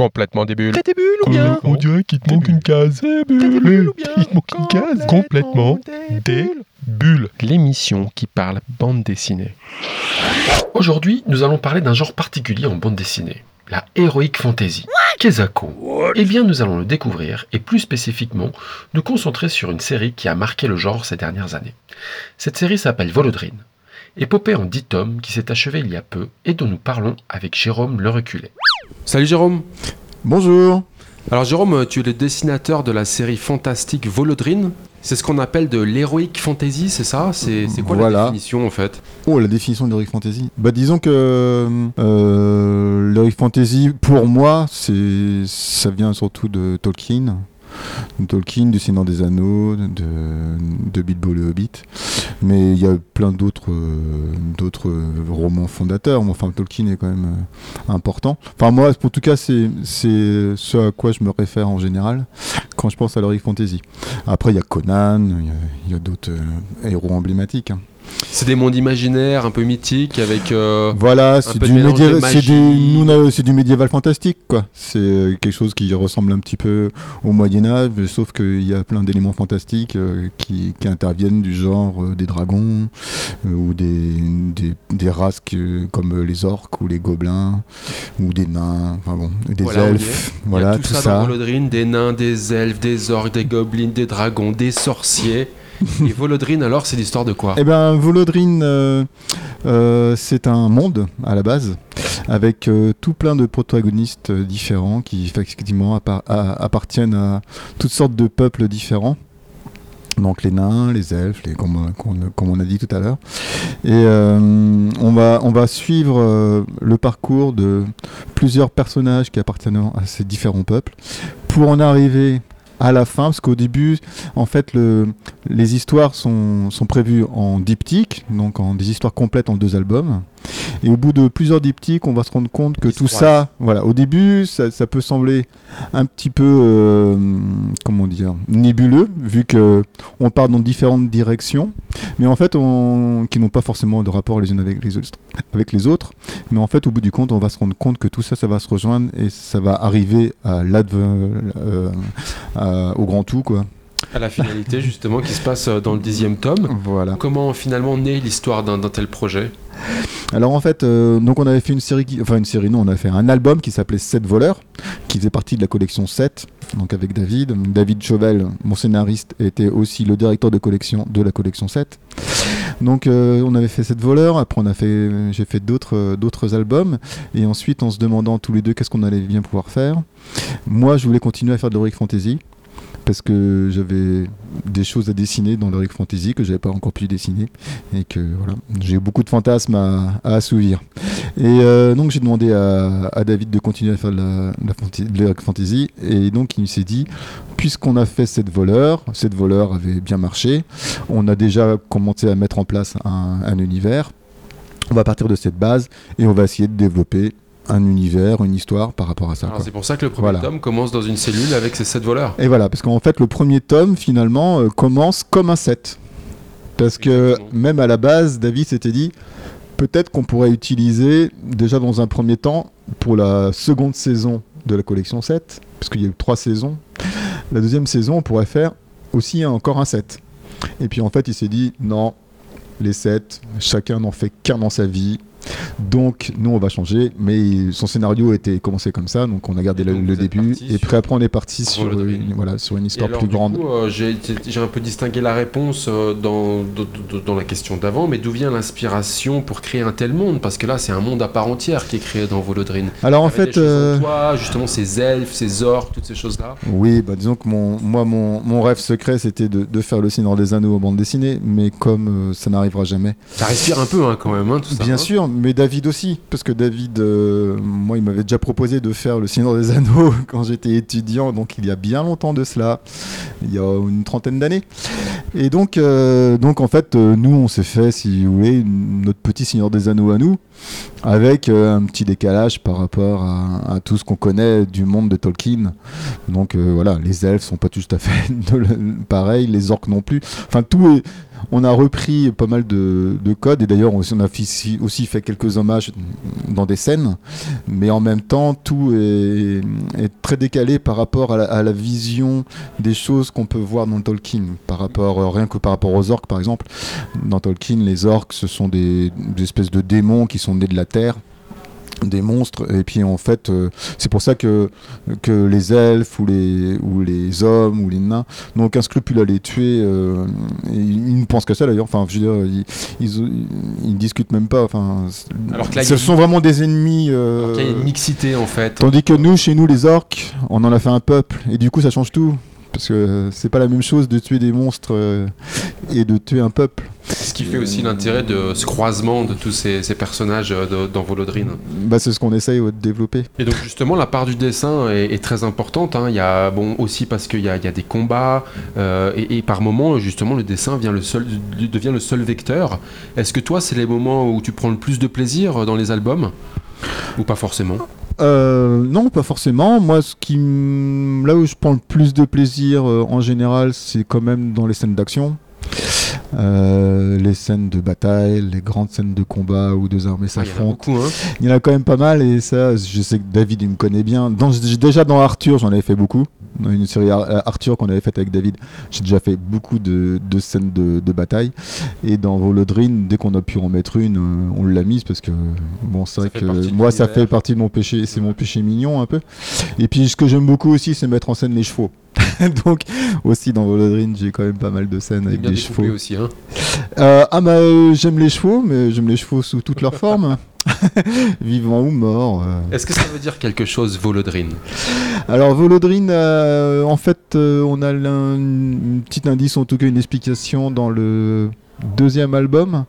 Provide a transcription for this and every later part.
Complètement des bulles. T'as des bulles ou bien On dirait qu'il te manque une case. T'as des bulles ou bien Il te manque une case. Complètement des bulles. L'émission qui parle bande dessinée. Aujourd'hui, nous allons parler d'un genre particulier en bande dessinée, la Heroic Fantasy. Kezako Eh bien, nous allons le découvrir et plus spécifiquement nous concentrer sur une série qui a marqué le genre ces dernières années. Cette série s'appelle Volodrine, épopée en 10 tomes qui s'est achevée il y a peu et dont nous parlons avec Jérôme Le Reculé. Salut Jérôme. Bonjour. Alors Jérôme, tu es le dessinateur de la série fantastique Volodrine. C'est ce qu'on appelle de l'heroic fantasy, c'est ça? C'est c'est quoi la définition en fait? Oh, la définition de l'Heroic Fantasy. Bah, disons que euh, l'Heroic Fantasy, pour moi, c'est ça vient surtout de Tolkien. De Tolkien, du Seigneur des Anneaux, de, de Bilbo le Hobbit. Mais il y a plein d'autres euh, d'autres romans fondateurs. Enfin, Tolkien est quand même euh, important. Enfin, moi, en tout cas, c'est ce à quoi je me réfère en général quand je pense à l'Heroic Fantasy. Après, il y a Conan, il y a- d'autres euh, héros emblématiques. hein. C'est des mondes imaginaires un peu mythiques avec... euh, Voilà, c'est du, médiéval, c'est du, du fantastique, quoi. C'est euh, quelque chose qui ressemble un petit peu au Moyen Âge, sauf qu'il y a plein d'éléments fantastiques euh, qui, qui interviennent, du genre euh, des dragons ou des, des, des races que- comme les orques ou les gobelins ou des nains, enfin bon, des Voilà, elfes, voilà tout, tout ça, des nains, des elfes, des orques, des gobelins, des dragons, des sorciers. Et Volodrine alors, c'est l'histoire de quoi? Eh bien, Volodrine, euh, euh, c'est un monde à la base, avec euh, tout plein de protagonistes différents qui effectivement appartiennent à toutes sortes de peuples différents. Donc les nains, les elfes, comme, on- a dit tout à l'heure. Et on, va, on va suivre le parcours de plusieurs personnages qui appartiennent à ces différents peuples pour en arriver à la fin, parce qu'au début, en fait, le, les histoires sont, sont prévues en diptyque, donc en des histoires complètes en deux albums. Et au bout de plusieurs diptyques, on va se rendre compte que tout ça, voilà, au début, ça, ça peut sembler un petit peu, euh, comment dire, nébuleux, vu que on part dans différentes directions, mais en fait, on, qui n'ont pas forcément de rapport les unes avec les autres, avec les autres. Mais en fait, au bout du compte, on va se rendre compte que tout ça, ça va se rejoindre et ça va arriver à l'adve, euh, à- au grand tout, quoi. À la finalité justement qui se passe euh, dans le dixième tome. Voilà. Comment finalement naît l'histoire d'un tel projet? Alors en fait, euh, donc on avait fait une série, qui- enfin une série, non, on a fait un album qui s'appelait 7 voleurs, qui faisait partie de la collection 7, donc avec David. David Chauvel, mon scénariste, était aussi le directeur de collection de la collection 7. Donc euh, on avait fait 7 voleurs, après on a fait, j'ai fait d'autres euh, d'autres albums, et ensuite en se demandant tous les deux qu'est-ce qu'on allait bien pouvoir faire. Moi, je voulais continuer à faire de l'heroic fantasy. Parce que j'avais des choses à dessiner dans l'heroic fantasy que j'avais pas encore pu dessiner et que voilà, j'ai beaucoup de fantasmes à, assouvir. Et euh, donc j'ai demandé à, David de continuer à faire de fantasy et donc il s'est dit puisqu'on a fait cette voleur, cette voleur avait bien marché, on a déjà commencé à mettre en place un univers. On va partir de cette base et on va essayer de développer un univers, une histoire par rapport à ça. C'est pour ça que le premier Voilà. tome commence dans une cellule avec ses sept voleurs. Et voilà, parce qu'en fait, le premier tome, finalement, euh, commence comme un set. Parce que Exactement. même à la base, David s'était dit, peut-être qu'on pourrait utiliser, déjà dans un premier temps, pour la seconde saison de la collection 7, parce qu'il y a eu trois saisons, la deuxième saison, on pourrait faire aussi encore un set. Et puis en fait, il s'est dit, non, les sets, chacun n'en fait qu'un dans sa vie. Donc, nous, on va changer. Mais son scénario était commencé comme ça, donc on a gardé le, début. Et puis après, on est parti sur une, voilà, sur une histoire alors, plus grande. euh, j'ai un peu distingué la réponse euh, dans, dans, dans- dans la question d'avant, mais d'où vient l'inspiration pour créer un tel monde? Parce que là, c'est un monde à part entière qui est créé dans Volodrine. Alors en fait, en euh, toi, justement ces elfes, ces orques, toutes ces choses-là. oui, bah, disons que mon, moi, mon, mon rêve secret, c'était de, de faire le Seigneur des Anneaux en bande dessinée, mais comme euh, ça n'arrivera jamais. Ça respire un peu hein, quand même, hein, tout ça. Bien hein. sûr, mais David aussi, parce que David, euh, moi, il m'avait déjà proposé de faire le Seigneur des Anneaux quand j'étais étudiant, donc il y a bien longtemps de cela, il y a une trentaine d'années. Et donc, euh, donc en fait, euh, nous, on s'est fait, si vous voulez, notre petit Seigneur des Anneaux à nous. Avec euh, un petit décalage par rapport à, tout ce qu'on connaît du monde de Tolkien. Donc euh, voilà, les elfes sont pas tout à fait le- pareil, les orques non plus. Enfin, tout est. On a repris pas mal de, de codes et d'ailleurs on, a aussi fait quelques hommages dans des scènes, mais en même temps tout est, très décalé par rapport à la, vision des choses qu'on peut voir dans Tolkien, par rapport euh, rien que par rapport aux orques par exemple. Dans Tolkien, les orques ce sont des espèces de démons qui sont nés de la terre des monstres et puis en fait euh, c'est pour ça que que les elfes ou les ou les hommes ou les nains n'ont aucun scrupule à les tuer euh, et ils ne pensent qu'à ça d'ailleurs enfin je veux dire ils, ils, ils discutent même pas enfin Alors que là, ce sont vraiment des ennemis euh, Alors qu'il y a une mixité en fait. Tandis que nous, chez nous, les orques, on en a fait un peuple. Et du coup, ça change tout. Parce que c'est pas la même chose de tuer des monstres euh, et de tuer un peuple. Ce qui fait aussi l'intérêt de ce croisement de tous ces, ces personnages euh, de- dans Volodrine. Bah, c'est ce qu'on essaye de développer. Et donc justement, la part du dessin est, est très importante. hein. Il y a bon aussi parce qu'il y a, il y a des combats euh, et, et par moments justement le dessin vient le seul, devient le seul vecteur. Est-ce que toi, c'est les moments où tu prends le plus de plaisir dans les albums? Ou pas forcément? Euh, non, pas forcément. Moi, ce qui, là où je prends le plus de plaisir euh, en général, c'est quand même dans les scènes d'action. Euh, les scènes de bataille, les grandes scènes de combat où deux armées Ah, Il s'affrontent. beaucoup, hein. Il y en a quand même pas mal et ça, je sais que David il me connaît bien. Dans, déjà dans Arthur, j'en avais fait beaucoup. Dans une série Ar- euh, Arthur qu'on avait faite avec David, j'ai déjà fait beaucoup de, de scènes de, de bataille. Et dans Volodrine, dès qu'on a pu en mettre une, euh, on l'a mise parce que bon, c'est vrai que moi, ça fait partie de mon péché. C'est mon péché mignon un peu. Et puis ce que j'aime beaucoup aussi, c'est mettre en scène les chevaux. Donc aussi dans Volodrine, j'ai quand même pas mal de scènes avec bien des chevaux. aussi. Hein. Euh, ah bah euh, j'aime les chevaux, mais j'aime les chevaux sous toutes leurs formes, vivants ou morts. euh. Est-ce que ça veut dire quelque chose, Volodrine Alors Volodrine, en fait, on a un petit indice, en tout cas une explication dans le deuxième album.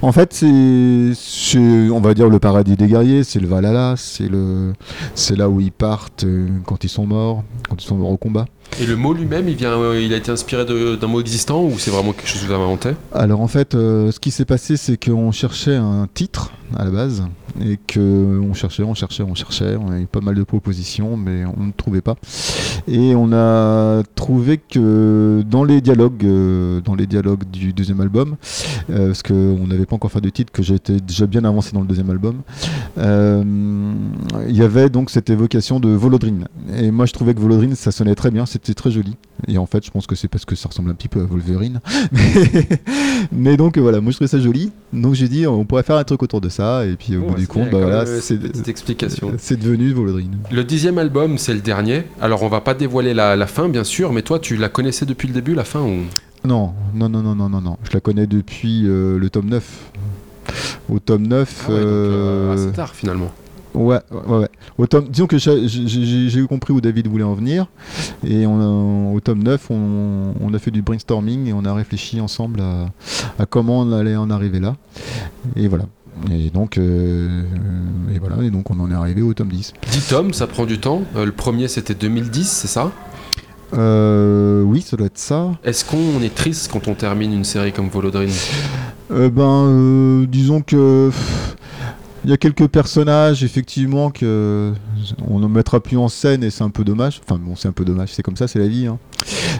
En fait, c'est, on va dire, le paradis des guerriers, c'est le Valhalla, c'est le, c'est là où ils partent quand ils sont morts, quand ils sont morts au combat. Et le mot lui-même, il vient, euh, il a été inspiré d'un mot existant ou c'est vraiment quelque chose que vous avez inventé? Alors en fait, euh, ce qui s'est passé, c'est qu'on cherchait un titre à la base et que on cherchait, on cherchait, on cherchait. On a eu pas mal de propositions, mais on ne trouvait pas. Et on a trouvé que dans les dialogues, euh, dans les dialogues du deuxième album, euh, parce qu'on n'avait pas encore fait de titre, que j'étais déjà bien avancé dans le deuxième album, euh, il y avait donc cette évocation de Volodrine. Et moi, je trouvais que Volodrine, ça sonnait très bien, c'était très joli. Et en fait, je pense que c'est parce que ça ressemble un petit peu à Wolverine. Mais, donc euh, voilà, moi je trouvais ça joli. Donc j'ai dit on pourrait faire un truc autour de ça. Et puis au bout du compte, bah, voilà, c'est explication. c'est devenu Volodrine. Le dixième album, c'est le dernier. Alors, on va pas dévoiler la, la fin, bien sûr, mais toi, tu la connaissais depuis le début, la fin ou... Non, non, non, non, non, non, non. Je la connais depuis euh, le tome 9. Au tome 9. Ah ouais, euh, euh, assez tard, finalement. Ouais, ouais, ouais. Au tome, disons que j'ai- compris où David voulait en venir. Et on a- au tome 9, on, on a fait du brainstorming et on a réfléchi ensemble à, à comment on allait en arriver là. Et voilà. Et donc, euh, et voilà, et donc on en est arrivé au tome 10. 10 tomes, ça prend du temps. Euh, le premier, c'était 2010, c'est ça? Euh, oui, ça doit être ça. Est-ce qu'on est triste quand on termine une série comme Volodrine? Euh, ben, euh, disons que pff, il y a quelques personnages effectivement que on ne mettra plus en scène et c'est un peu dommage. Enfin bon, c'est un peu dommage, c'est comme ça, c'est la vie. hein.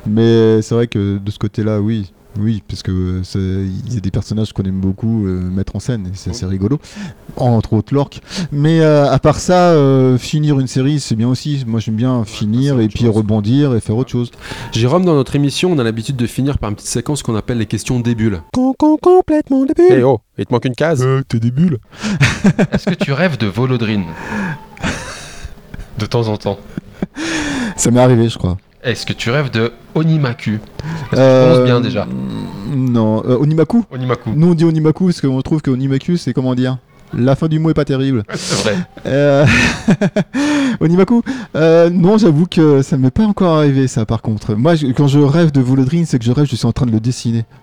Mais c'est vrai que de ce côté-là, oui. Oui, parce que c'est- il y a des personnages qu'on aime beaucoup euh, mettre en scène, et c'est assez rigolo, entre autres l'orque. Mais euh, à part ça, euh, finir une série, c'est bien aussi. Moi, j'aime bien finir et puis chose. rebondir et faire autre chose. Jérôme, dans notre émission, on a l'habitude de finir par une petite séquence qu'on appelle les questions débules. complètement débile. Eh oh, il te manque une case Euh, t'es des bulles Est-ce que tu rêves de Volodrine? De temps en temps. Ça m'est arrivé, je crois. Est-ce que tu rêves de Onimaku Est-ce que tu Euh, bien déjà Non, euh, Onimaku Onimaku. Nous on dit Onimaku parce qu'on trouve que Onimaku c'est comment dire? La fin du mot est pas terrible. C'est vrai. Euh... Onimaku euh, Non, j'avoue que ça m'est pas encore arrivé ça par contre. Moi je- quand je rêve de Volodrine, c'est que je rêve, je suis en train de le dessiner.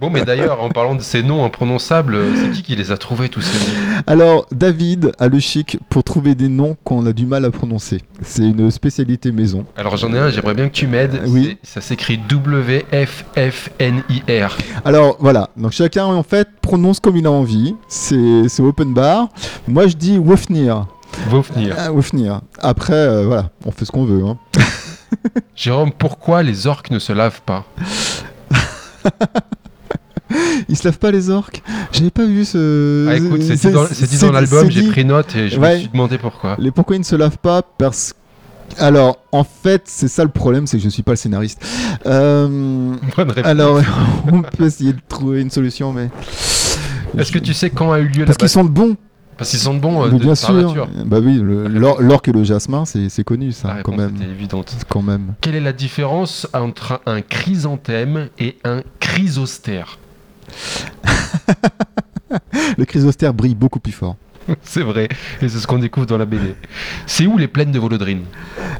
Bon, mais d'ailleurs, en parlant de ces noms imprononçables, c'est qui qui les a trouvés tous ces noms? Alors David a le chic pour trouver des noms qu'on a du mal à prononcer. C'est une spécialité maison. Alors j'en ai un, j'aimerais bien que tu m'aides. Oui. C'est- Ça s'écrit W-F-F-N-I-R. Alors voilà, donc chacun en fait prononce comme il a envie. C'est open bar. Moi, je dis Wofnir. Venir. Ah, Wofnir. Après, euh, voilà, on fait ce qu'on veut. Hein. Jérôme, pourquoi les orques ne se lavent pas? Ils se lavent pas les orques? J'avais pas vu ce. Ah écoute, c'est dit dans, l'album, j'ai pris note et je Ouais. me suis demandé pourquoi. Les pourquoi ils ne se lavent pas Parce alors, en fait, c'est ça le problème, c'est que je ne suis pas le scénariste. Euh, Bonne réponse. alors, on peut essayer de trouver une solution, mais. Est-ce que tu sais quand a eu lieu la Parce qu'ils bataille sentent bon, Parce qu'ils sentent bon euh, de- bien par sûr. nature. Bah oui, l'orque et le jasmin, c'est connu, ça, quand même. évidente. Quand même. Quelle est la différence entre un chrysanthème et un chrysostère Le chrysostère brille beaucoup plus fort. C'est vrai, et c'est ce qu'on découvre dans la BD. C'est où les plaines de Volodrine?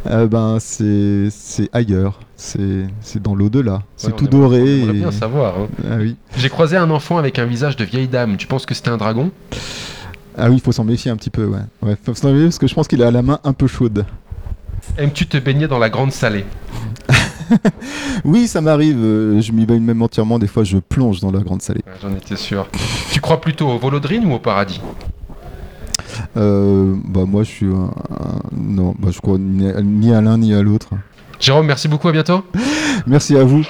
Euh, ben, c'est ailleurs. C'est dans l'au-delà. C'est Ouais, tout doré. On aimerait et- bien savoir. hein. Ah oui. J'ai croisé un enfant avec un visage de vieille dame. Tu penses que c'était un dragon? Ah oui, il faut s'en méfier un petit peu, ouais. Ouais, faut s'en méfier parce que je pense qu'il a la main un peu chaude. Aimes-tu te baigner dans la grande salée? Oui, ça m'arrive. euh, je m'y baigne même entièrement. Des fois, je plonge dans la grande salée. Ouais, J'en étais sûr. tu crois plutôt au Volodrine ou au paradis? Euh, bah moi, je suis un, un- non, bah je crois ni à l'un ni à l'autre. Jérôme, merci beaucoup, à bientôt. Merci à vous.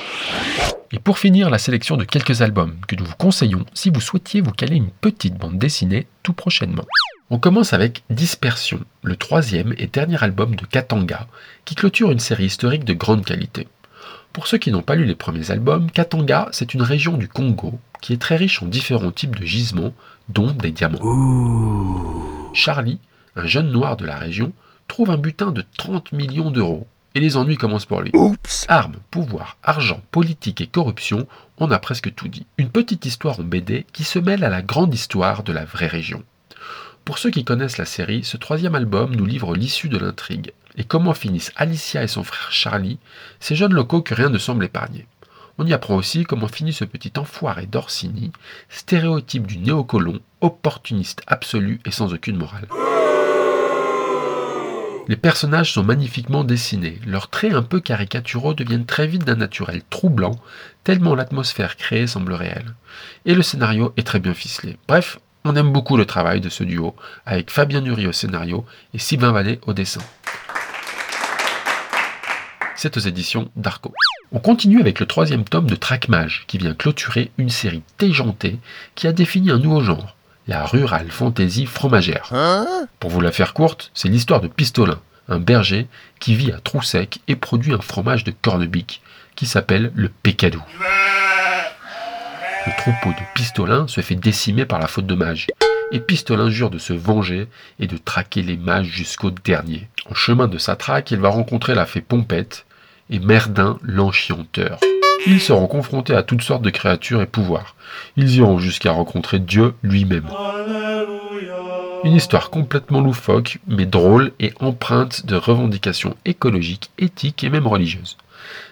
Et pour finir, la sélection de quelques albums que nous vous conseillons si vous souhaitiez vous caler une petite bande dessinée tout prochainement. On commence avec Dispersion, le troisième et dernier album de Katanga, qui clôture une série historique de grande qualité. Pour ceux qui n'ont pas lu les premiers albums, Katanga, c'est une région du Congo qui est très riche en différents types de gisements, dont des diamants. Charlie, un jeune noir de la région, trouve un butin de 30 millions d'euros. Et les ennuis commencent pour lui. Armes, pouvoir, argent, politique et corruption, on a presque tout dit. Une petite histoire en BD qui se mêle à la grande histoire de la vraie région. Pour ceux qui connaissent la série, ce troisième album nous livre l'issue de l'intrigue et comment finissent Alicia et son frère Charlie, ces jeunes locaux que rien ne semble épargner. On y apprend aussi comment finit ce petit enfoiré d'Orsini, stéréotype du néocolon, opportuniste absolu et sans aucune morale. Les personnages sont magnifiquement dessinés, leurs traits un peu caricaturaux deviennent très vite d'un naturel troublant, tellement l'atmosphère créée semble réelle. Et le scénario est très bien ficelé. Bref, on aime beaucoup le travail de ce duo, avec Fabien Nury au scénario et Sylvain Vallée au dessin. C'est aux éditions d'Arco. On continue avec le troisième tome de Trackmage, qui vient clôturer une série déjantée qui a défini un nouveau genre, la rural fantasy fromagère. Pour vous la faire courte, c'est l'histoire de Pistolin, un berger qui vit à Troussec et produit un fromage de cornebique qui s'appelle le Pécadou. Le troupeau de Pistolin se fait décimer par la faute de mage, et Pistolin jure de se venger et de traquer les mages jusqu'au dernier. En chemin de sa traque, il va rencontrer la fée Pompette et Merdin l'enchanteur. Ils seront confrontés à toutes sortes de créatures et pouvoirs. Ils iront jusqu'à rencontrer Dieu lui-même. Une histoire complètement loufoque, mais drôle et empreinte de revendications écologiques, éthiques et même religieuses.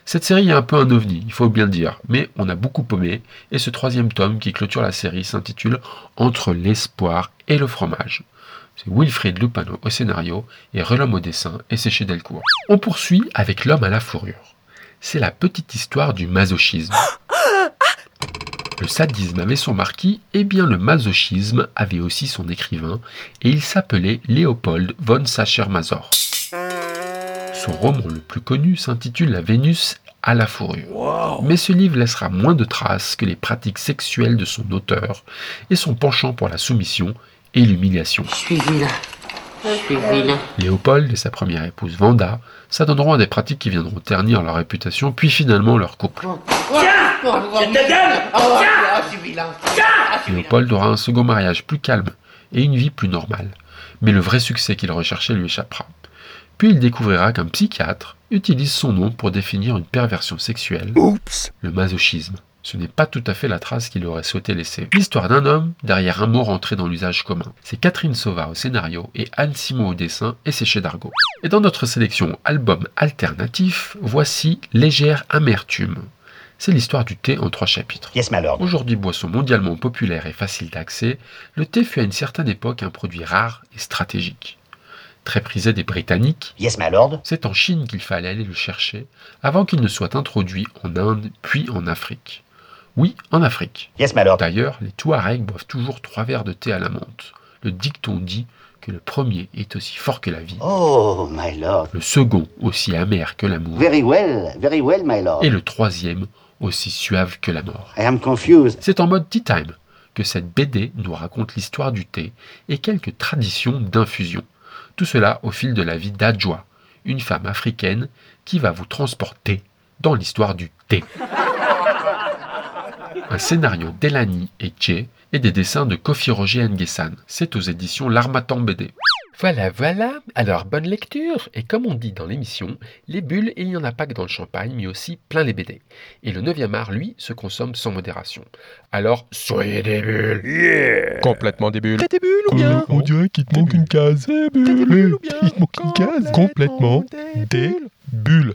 Cette série est un peu un ovni, il faut bien le dire, mais on a beaucoup paumé, et ce troisième tome qui clôture la série s'intitule Entre l'espoir et le fromage. C'est Wilfried Lupano au scénario et Relhomme au dessin, et c'est chez Delcourt. On poursuit avec L'homme à la fourrure. C'est la petite histoire du masochisme. Le sadisme avait son marquis, et bien le masochisme avait aussi son écrivain, et il s'appelait Léopold von Sacher-Masoch. Son roman le plus connu s'intitule La Vénus à la fourrure. Mais ce livre laissera moins de traces que les pratiques sexuelles de son auteur et son penchant pour la soumission et l'humiliation. Je suis Léopold et sa première épouse Vanda s'adonneront à des pratiques qui viendront ternir leur réputation, puis finalement leur couple. Ah. Ah, vilain. Léopold aura un second mariage plus calme et une vie plus normale. Mais le vrai succès qu'il recherchait lui échappera. Puis il découvrira qu'un psychiatre utilise son nom pour définir une perversion sexuelle, le masochisme. Ce n'est pas tout à fait la trace qu'il aurait souhaité laisser. L'histoire d'un homme derrière un mot rentré dans l'usage commun. C'est Catherine Sauva au scénario et Anne Simon au dessin et c'est chez Dargaud. Et dans notre sélection album alternatif, voici Légère Amertume. C'est l'histoire du thé en trois chapitres. Yes. Aujourd'hui boisson mondialement populaire et facile d'accès, le thé fut à une certaine époque un produit rare et stratégique. Très prisé des Britanniques, Yes, my lord. c'est en Chine qu'il fallait aller le chercher avant qu'il ne soit introduit en Inde puis en Afrique. Oui, en Afrique. Yes, my lord. D'ailleurs, les Touaregs boivent toujours trois verres de thé à la menthe. Le dicton dit que le premier est aussi fort que la vie, Oh, my lord. le second aussi amer que l'amour, Very well, very well, my lord. et le troisième aussi suave que la mort. I am confused. C'est en mode tea time que cette BD nous raconte l'histoire du thé et quelques traditions d'infusion. Tout cela au fil de la vie d'Adjoa, une femme africaine qui va vous transporter dans l'histoire du thé. Un scénario d'Elani et Jay et des dessins de Kofi Roger Nguessan. C'est aux éditions L'Armatan BD. Voilà, voilà. Alors, bonne lecture. Et comme on dit dans l'émission, les bulles, il n'y en a pas que dans le champagne, mais aussi plein les BD. Et le 9e art, lui, se consomme sans modération. Alors, soyez des bulles. Complètement des bulles. T'es des bulles ou bien On dirait qu'il te manque une case. Eh, bulles. Il te manque une case. Complètement des bulles.